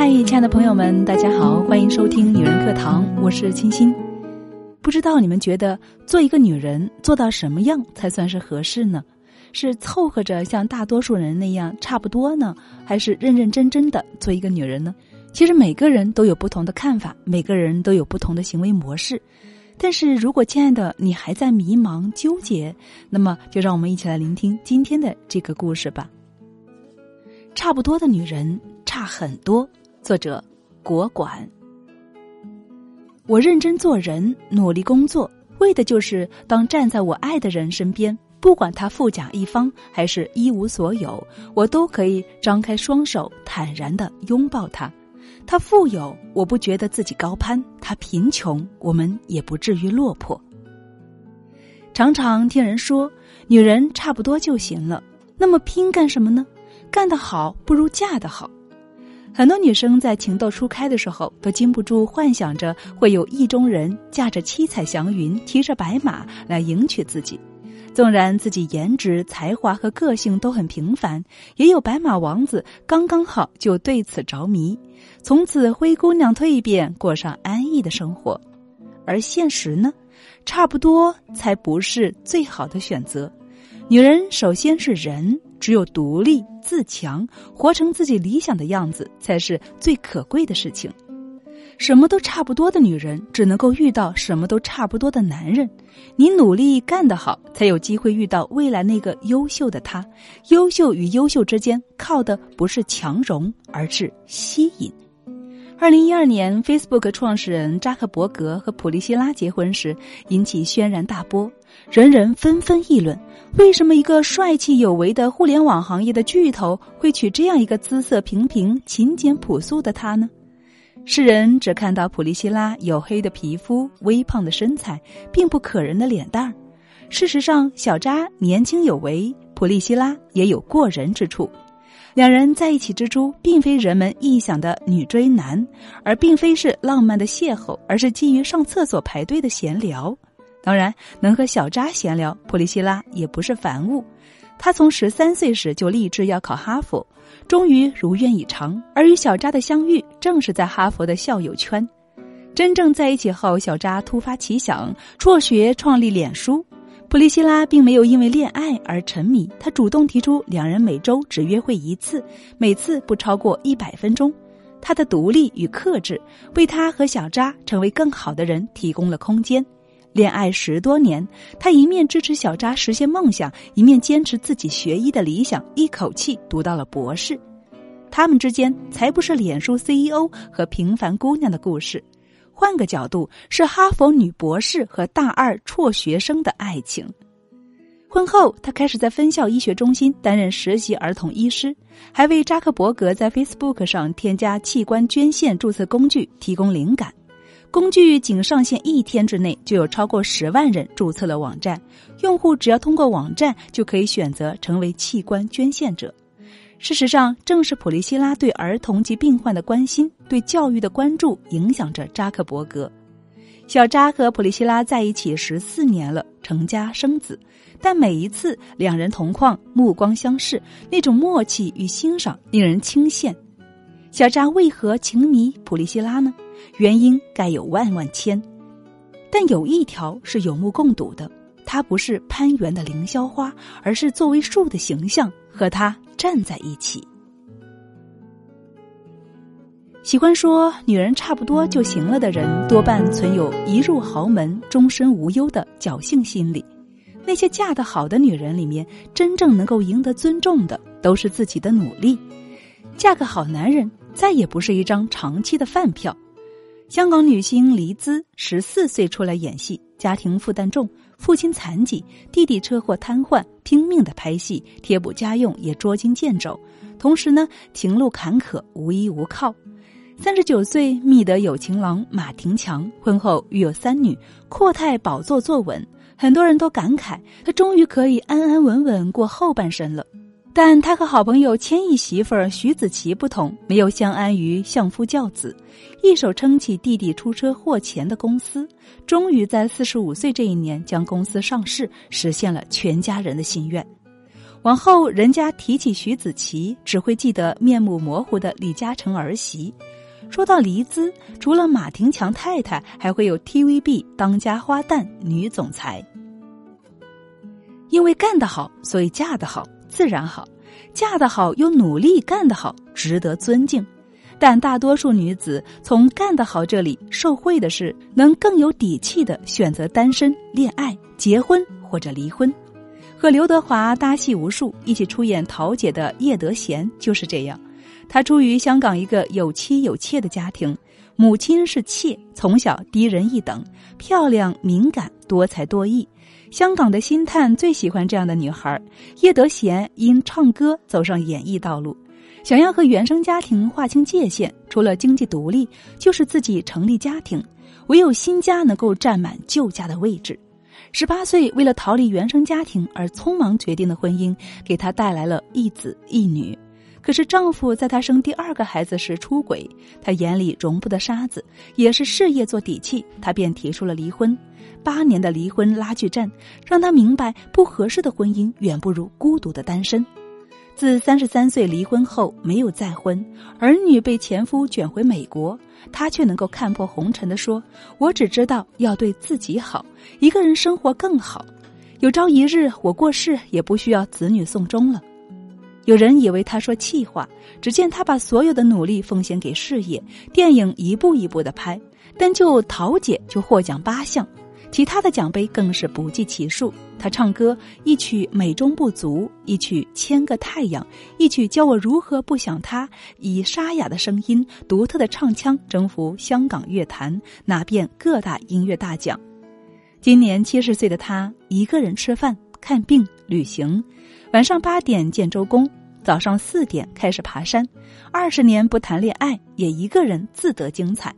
嗨，亲爱的朋友们，大家好，欢迎收听女人课堂，我是清新。不知道你们觉得做一个女人做到什么样才算是合适呢？是凑合着像大多数人那样差不多呢，还是认认真真的做一个女人呢？其实每个人都有不同的看法，每个人都有不同的行为模式。但是如果亲爱的你还在迷茫纠结，那么就让我们一起来聆听今天的这个故事吧。差不多的女人差很多。作者：国管。我认真做人，努力工作，为的就是当站在我爱的人身边，不管他富甲一方还是一无所有，我都可以张开双手，坦然的拥抱他。他富有，我不觉得自己高攀；他贫穷，我们也不至于落魄。常常听人说，女人差不多就行了，那么拼干什么呢？干得好不如嫁得好。很多女生在情窦初开的时候，都禁不住幻想着会有意中人驾着七彩祥云，骑着白马来迎娶自己。纵然自己颜值、才华和个性都很平凡，也有白马王子刚刚好就对此着迷，从此灰姑娘蜕变，过上安逸的生活。而现实呢，差不多才不是最好的选择。女人首先是人。只有独立自强，活成自己理想的样子，才是最可贵的事情。什么都差不多的女人，只能够遇到什么都差不多的男人。你努力干得好，才有机会遇到未来那个优秀的他。优秀与优秀之间，靠的不是强融，而是吸引。二零一二年，Facebook 创始人扎克伯格和普利希拉结婚时，引起轩然大波，人人纷纷议论：为什么一个帅气有为的互联网行业的巨头会娶这样一个姿色平平、勤俭朴素的她呢？世人只看到普利希拉黝黑的皮肤、微胖的身材，并不可人的脸蛋儿。事实上，小扎年轻有为，普利希拉也有过人之处。两人在一起之初，并非人们臆想的女追男，而并非是浪漫的邂逅，而是基于上厕所排队的闲聊。当然，能和小扎闲聊，普利希拉也不是凡物。他从十三岁时就立志要考哈佛，终于如愿以偿。而与小扎的相遇，正是在哈佛的校友圈。真正在一起后，小扎突发奇想，辍学创立脸书。普利希拉并没有因为恋爱而沉迷，他主动提出两人每周只约会一次，每次不超过一百分钟。他的独立与克制，为他和小扎成为更好的人提供了空间。恋爱十多年，他一面支持小扎实现梦想，一面坚持自己学医的理想，一口气读到了博士。他们之间才不是脸书 CEO 和平凡姑娘的故事。换个角度，是哈佛女博士和大二辍学生的爱情。婚后，她开始在分校医学中心担任实习儿童医师，还为扎克伯格在 Facebook 上添加器官捐献注册工具提供灵感。工具仅上线一天之内，就有超过十万人注册了网站，用户只要通过网站，就可以选择成为器官捐献者。事实上，正是普利希拉对儿童及病患的关心、对教育的关注，影响着扎克伯格。小扎和普利希拉在一起十四年了，成家生子，但每一次两人同框、目光相视，那种默契与欣赏令人倾羡。小扎为何情迷普利希拉呢？原因该有万万千，但有一条是有目共睹的：她不是攀援的凌霄花，而是作为树的形象和他。站在一起，喜欢说女人差不多就行了的人，多半存有一入豪门终身无忧的侥幸心理。那些嫁得好的女人里面，真正能够赢得尊重的，都是自己的努力。嫁个好男人，再也不是一张长期的饭票。香港女星黎姿十四岁出来演戏，家庭负担重。父亲残疾，弟弟车祸瘫痪，拼命的拍戏，贴补家用也捉襟见肘。同时呢，情路坎坷，无依无靠。三十九岁觅得有情郎马廷强，婚后育有三女，阔太宝座坐稳。很多人都感慨，他终于可以安安稳稳过后半生了。但他和好朋友千亿媳妇儿徐子淇不同，没有相安于相夫教子，一手撑起弟弟出车祸前的公司，终于在四十五岁这一年将公司上市，实现了全家人的心愿。往后人家提起徐子淇，只会记得面目模糊的李嘉诚儿媳。说到黎姿，除了马廷强太太，还会有 TVB 当家花旦女总裁。因为干得好，所以嫁得好，自然好；嫁得好又努力干得好，值得尊敬。但大多数女子从干得好这里受惠的是，能更有底气的选择单身、恋爱、结婚或者离婚。和刘德华搭戏无数，一起出演桃姐的叶德娴就是这样。她出于香港一个有妻有妾的家庭，母亲是妾，从小低人一等，漂亮、敏感、多才多艺。香港的星探最喜欢这样的女孩。叶德娴因唱歌走上演艺道路，想要和原生家庭划清界限，除了经济独立，就是自己成立家庭。唯有新家能够占满旧家的位置。十八岁，为了逃离原生家庭而匆忙决定的婚姻，给她带来了一子一女。可是丈夫在她生第二个孩子时出轨，她眼里容不得沙子，也是事业做底气，她便提出了离婚。八年的离婚拉锯战，让她明白不合适的婚姻远不如孤独的单身。自三十三岁离婚后没有再婚，儿女被前夫卷回美国，她却能够看破红尘的说：“我只知道要对自己好，一个人生活更好。有朝一日我过世，也不需要子女送终了。”有人以为他说气话，只见他把所有的努力奉献给事业，电影一步一步的拍，但就桃姐就获奖八项，其他的奖杯更是不计其数。他唱歌一曲美中不足，一曲千个太阳，一曲教我如何不想他，以沙哑的声音、独特的唱腔征服香港乐坛，拿遍各大音乐大奖。今年七十岁的他，一个人吃饭、看病、旅行。晚上八点见周公，早上四点开始爬山，二十年不谈恋爱也一个人自得精彩，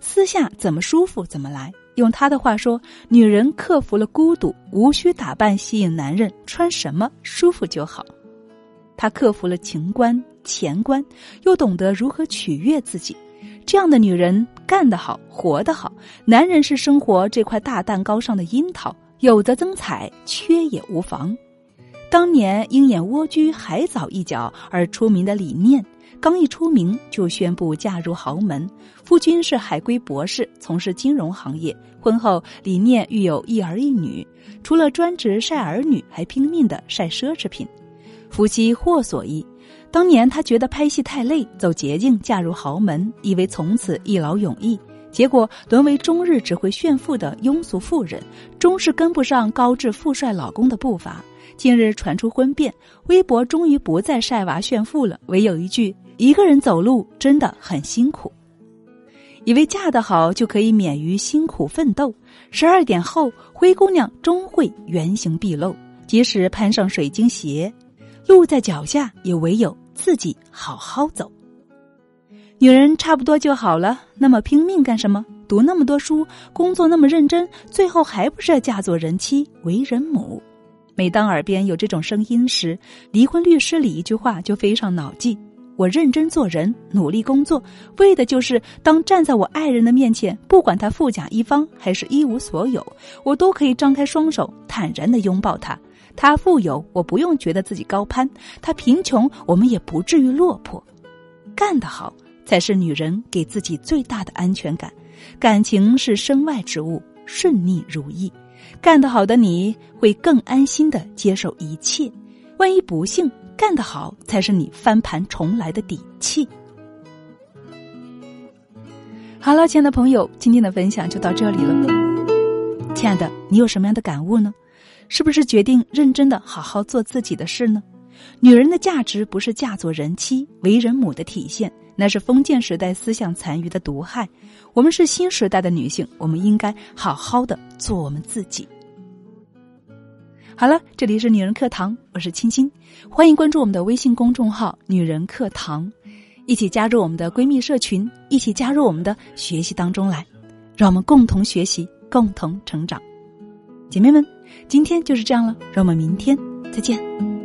私下怎么舒服怎么来。用他的话说，女人克服了孤独，无需打扮吸引男人，穿什么舒服就好。她克服了情关钱关，又懂得如何取悦自己。这样的女人干得好，活得好。男人是生活这块大蛋糕上的樱桃，有则增彩，缺也无妨。当年因演《蜗居海藻》一角而出名的李念，刚一出名就宣布嫁入豪门。夫君是海归博士，从事金融行业。婚后，李念育有一儿一女，除了专职晒儿女，还拼命的晒奢侈品。夫妻或所依。当年他觉得拍戏太累，走捷径嫁入豪门，以为从此一劳永逸。结果沦为终日只会炫富的庸俗妇人，终是跟不上高质富帅老公的步伐。近日传出婚变，微博终于不再晒娃炫富了，唯有一句：“一个人走路真的很辛苦。”以为嫁得好就可以免于辛苦奋斗。十二点后，灰姑娘终会原形毕露。即使攀上水晶鞋，路在脚下，也唯有自己好好走。女人差不多就好了，那么拼命干什么？读那么多书，工作那么认真，最后还不是要嫁做人妻、为人母？每当耳边有这种声音时，离婚律师里一句话就非常脑记：我认真做人，努力工作，为的就是当站在我爱人的面前，不管他富甲一方还是一无所有，我都可以张开双手，坦然的拥抱他。他富有，我不用觉得自己高攀；他贫穷，我们也不至于落魄。干得好。才是女人给自己最大的安全感。感情是身外之物，顺逆如意。干得好的你会更安心的接受一切。万一不幸，干得好才是你翻盘重来的底气。好了，亲爱的朋友，今天的分享就到这里了。亲爱的，你有什么样的感悟呢？是不是决定认真的好好做自己的事呢？女人的价值不是嫁作人妻、为人母的体现。那是封建时代思想残余的毒害。我们是新时代的女性，我们应该好好的做我们自己。好了，这里是女人课堂，我是青青，欢迎关注我们的微信公众号“女人课堂”，一起加入我们的闺蜜社群，一起加入我们的学习当中来，让我们共同学习，共同成长。姐妹们，今天就是这样了，让我们明天再见。